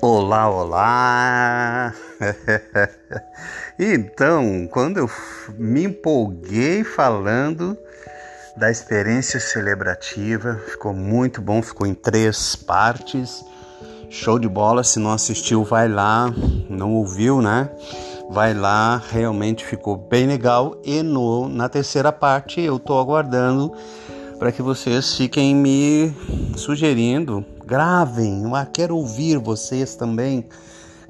Olá, olá! então, quando eu me empolguei falando da experiência celebrativa, ficou muito bom, ficou em três partes. Show de bola, se não assistiu, vai lá, não ouviu, né? Vai lá, realmente ficou bem legal. E no, na terceira parte eu tô aguardando para que vocês fiquem me sugerindo Gravem, eu quero ouvir vocês também.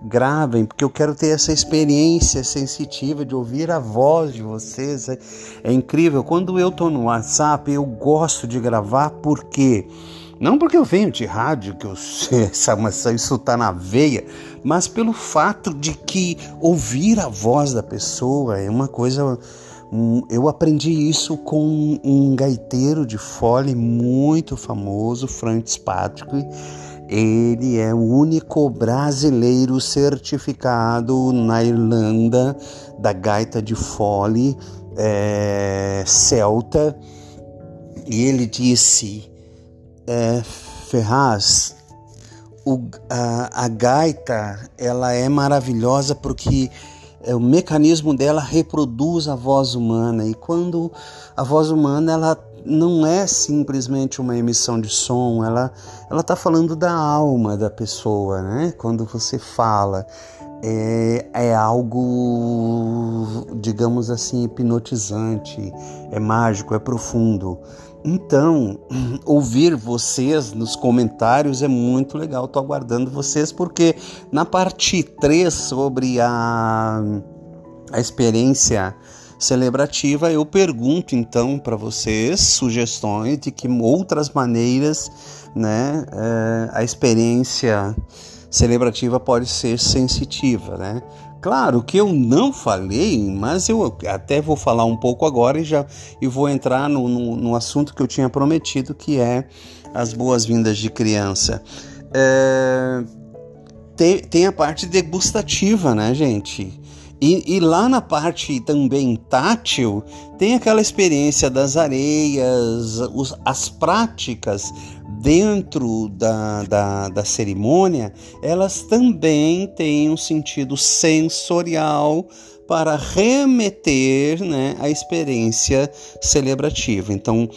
Gravem, porque eu quero ter essa experiência sensitiva de ouvir a voz de vocês. É, é incrível. Quando eu estou no WhatsApp, eu gosto de gravar porque. Não porque eu venho de rádio, que eu sei, isso está na veia, mas pelo fato de que ouvir a voz da pessoa é uma coisa eu aprendi isso com um gaiteiro de fole muito famoso, Francis Patrick. Ele é o único brasileiro certificado na Irlanda da gaita de fole é, celta. E ele disse: é, Ferraz, o, a, a gaita ela é maravilhosa porque o mecanismo dela reproduz a voz humana e quando a voz humana ela não é simplesmente uma emissão de som, ela ela está falando da alma da pessoa, né? Quando você fala é, é algo, digamos assim, hipnotizante, é mágico, é profundo. Então, ouvir vocês nos comentários é muito legal. Estou aguardando vocês porque na parte 3 sobre a, a experiência celebrativa, eu pergunto então para vocês sugestões de que outras maneiras né, é, a experiência celebrativa pode ser sensitiva, né? Claro que eu não falei, mas eu até vou falar um pouco agora e já e vou entrar no, no, no assunto que eu tinha prometido, que é as boas-vindas de criança. É, tem, tem a parte degustativa, né, gente? E, e, lá na parte também tátil, tem aquela experiência das areias, os, as práticas dentro da, da, da cerimônia, elas também têm um sentido sensorial para remeter né, a experiência celebrativa. Então,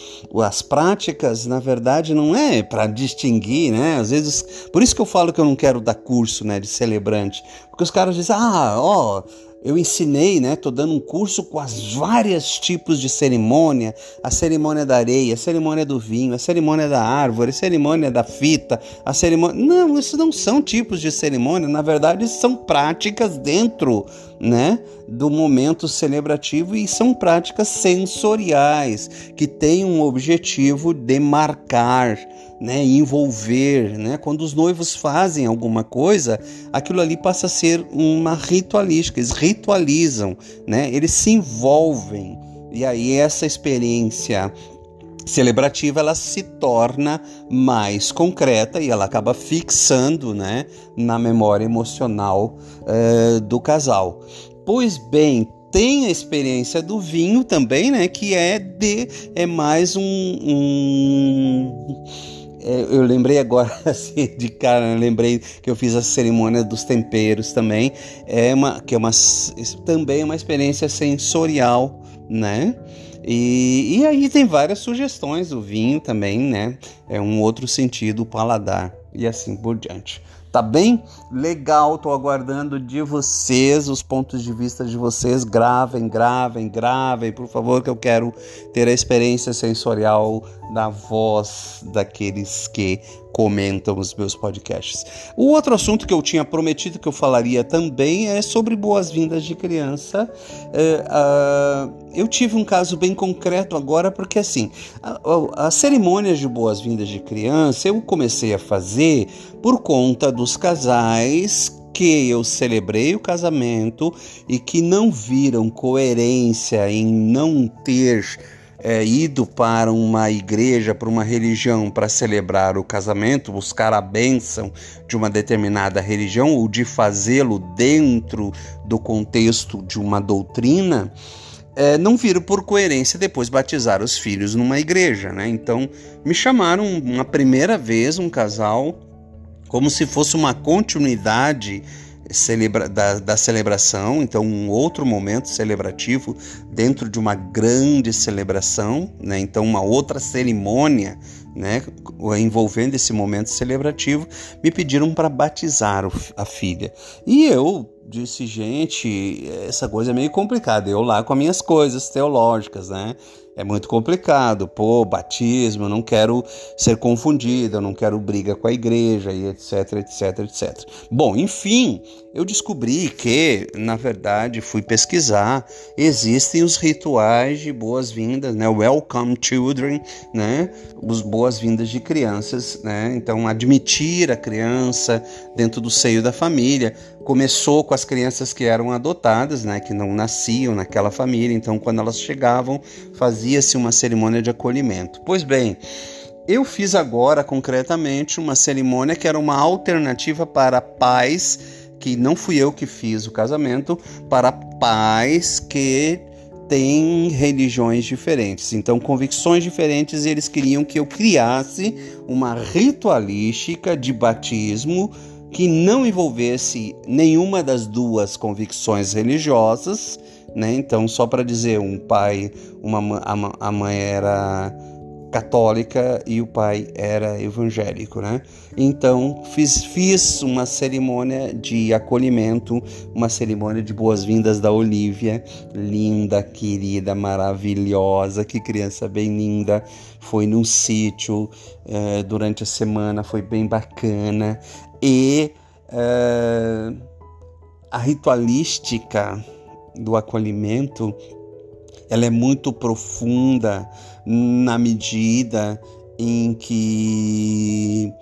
as práticas, na verdade, não é para distinguir, né? Às vezes, por isso que eu falo que eu não quero dar curso né, de celebrante, porque os caras dizem, ah, ó eu ensinei, né? Tô dando um curso com as várias tipos de cerimônia, a cerimônia da areia, a cerimônia do vinho, a cerimônia da árvore, a cerimônia da fita, a cerimônia. Não, isso não são tipos de cerimônia, na verdade são práticas dentro, né, do momento celebrativo e são práticas sensoriais que têm um objetivo de marcar né, envolver, né? Quando os noivos fazem alguma coisa, aquilo ali passa a ser uma ritualística, eles ritualizam, né? Eles se envolvem. E aí essa experiência celebrativa ela se torna mais concreta e ela acaba fixando, né, na memória emocional uh, do casal. Pois bem, tem a experiência do vinho também, né? Que é de é mais um, um é, eu lembrei agora assim, de cara, lembrei que eu fiz a cerimônia dos temperos também, é uma que é uma também é uma experiência sensorial, né? E, e aí tem várias sugestões, o vinho também, né? É um outro sentido, o paladar e assim por diante. Tá bem? Legal, tô aguardando de vocês os pontos de vista de vocês. Gravem, gravem, gravem, por favor, que eu quero ter a experiência sensorial da voz daqueles que comentam os meus podcasts. O outro assunto que eu tinha prometido que eu falaria também é sobre boas-vindas de criança. É, eu tive um caso bem concreto agora, porque assim, as cerimônias de boas-vindas de criança eu comecei a fazer por conta dos casais que eu celebrei o casamento e que não viram coerência em não ter é, ido para uma igreja, para uma religião para celebrar o casamento, buscar a bênção de uma determinada religião ou de fazê-lo dentro do contexto de uma doutrina, é, não viram por coerência depois batizar os filhos numa igreja, né? Então me chamaram uma primeira vez um casal como se fosse uma continuidade celebra da, da, celebração, então um outro momento celebrativo dentro de uma grande celebração, né? então uma outra cerimônia né? envolvendo esse momento celebrativo, me pediram para batizar a filha. E eu disse, gente, essa coisa é meio complicada. Eu lá com as minhas coisas teológicas, né? É muito complicado. Pô, batismo, não quero ser confundido, não quero briga com a igreja e etc, etc, etc. Bom, enfim, eu descobri que, na verdade, fui pesquisar, existem os rituais de boas-vindas, né? Welcome children, né? Os boas-vindas de crianças, né? Então, admitir a criança dentro do seio da família. Começou com as crianças que eram adotadas, né? Que não nasciam naquela família, então, quando elas chegavam, fazia-se uma cerimônia de acolhimento. Pois bem, eu fiz agora concretamente uma cerimônia que era uma alternativa para pais que não fui eu que fiz o casamento, para pais que têm religiões diferentes, então convicções diferentes, e eles queriam que eu criasse uma ritualística de batismo que não envolvesse nenhuma das duas convicções religiosas, né? Então, só para dizer, um pai, uma a, mãe era católica e o pai era evangélico, né? Então fiz, fiz uma cerimônia de acolhimento, uma cerimônia de boas-vindas da Olivia, linda, querida, maravilhosa, que criança bem linda. Foi num sítio eh, durante a semana, foi bem bacana e eh, a ritualística do acolhimento ela é muito profunda na medida em que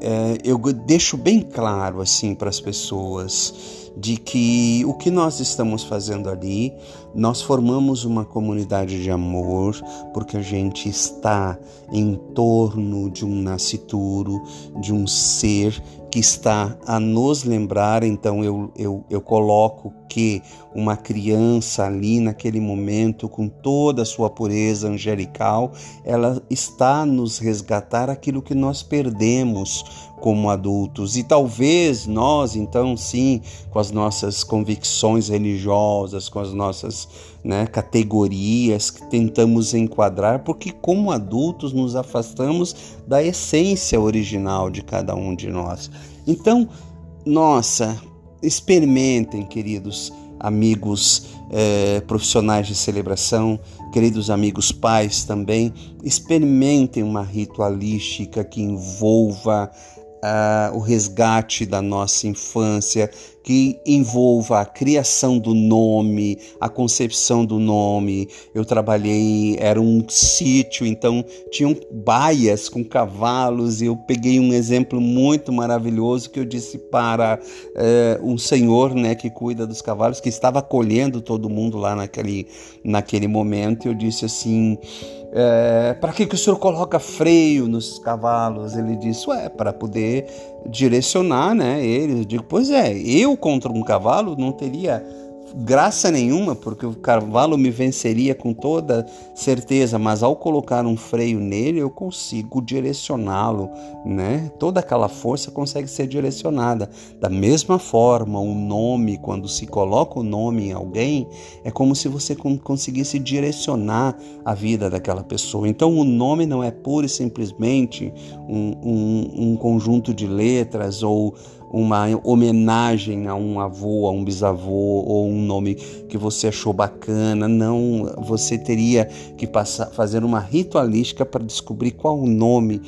é, eu deixo bem claro assim para as pessoas de que o que nós estamos fazendo ali, nós formamos uma comunidade de amor, porque a gente está em torno de um nascituro, de um ser que está a nos lembrar, então eu, eu, eu coloco que uma criança ali naquele momento, com toda a sua pureza angelical, ela está a nos resgatar aquilo que nós perdemos como adultos. E talvez nós, então, sim, com as nossas convicções religiosas, com as nossas né, categorias que tentamos enquadrar, porque como adultos nos afastamos da essência original de cada um de nós. Então, nossa, experimentem, queridos amigos eh, profissionais de celebração, queridos amigos pais também, experimentem uma ritualística que envolva uh, o resgate da nossa infância, que envolva a criação do nome, a concepção do nome. Eu trabalhei, era um sítio, então tinham baias com cavalos, e eu peguei um exemplo muito maravilhoso que eu disse para uh, um senhor né, que cuida dos cavalos, que estava acolhendo todo mundo lá naquele, naquele momento. Eu disse assim: é, para que, que o senhor coloca freio nos cavalos? Ele disse, ué, para poder direcionar né, eles. Eu digo, pois é, eu contra um cavalo não teria graça nenhuma, porque o cavalo me venceria com toda certeza, mas ao colocar um freio nele, eu consigo direcioná-lo, né? Toda aquela força consegue ser direcionada. Da mesma forma, o nome, quando se coloca o nome em alguém, é como se você conseguisse direcionar a vida daquela pessoa. Então, o nome não é pura e simplesmente um, um, um conjunto de letras ou uma homenagem a um avô, a um bisavô ou um nome que você achou bacana. Não, você teria que passar, fazer uma ritualística para descobrir qual o nome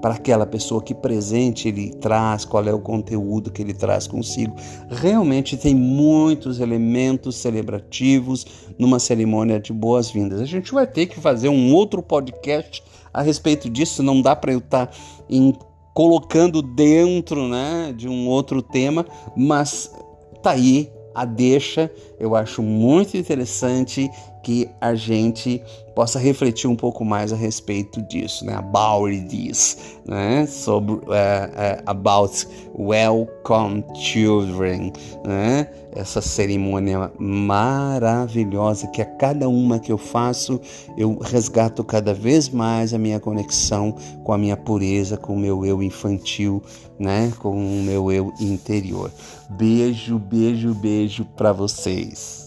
para aquela pessoa que presente ele traz, qual é o conteúdo que ele traz consigo. Realmente tem muitos elementos celebrativos numa cerimônia de boas-vindas. A gente vai ter que fazer um outro podcast a respeito disso, não dá para eu estar tá em colocando dentro né, de um outro tema, mas tá aí a deixa. Eu acho muito interessante que a gente possa refletir um pouco mais a respeito disso, né? About this, né? Sobre uh, uh, about welcome children, né? Essa cerimônia maravilhosa que a cada uma que eu faço eu resgato cada vez mais a minha conexão com a minha pureza, com o meu eu infantil, né? Com o meu eu interior. Beijo, beijo, beijo para vocês.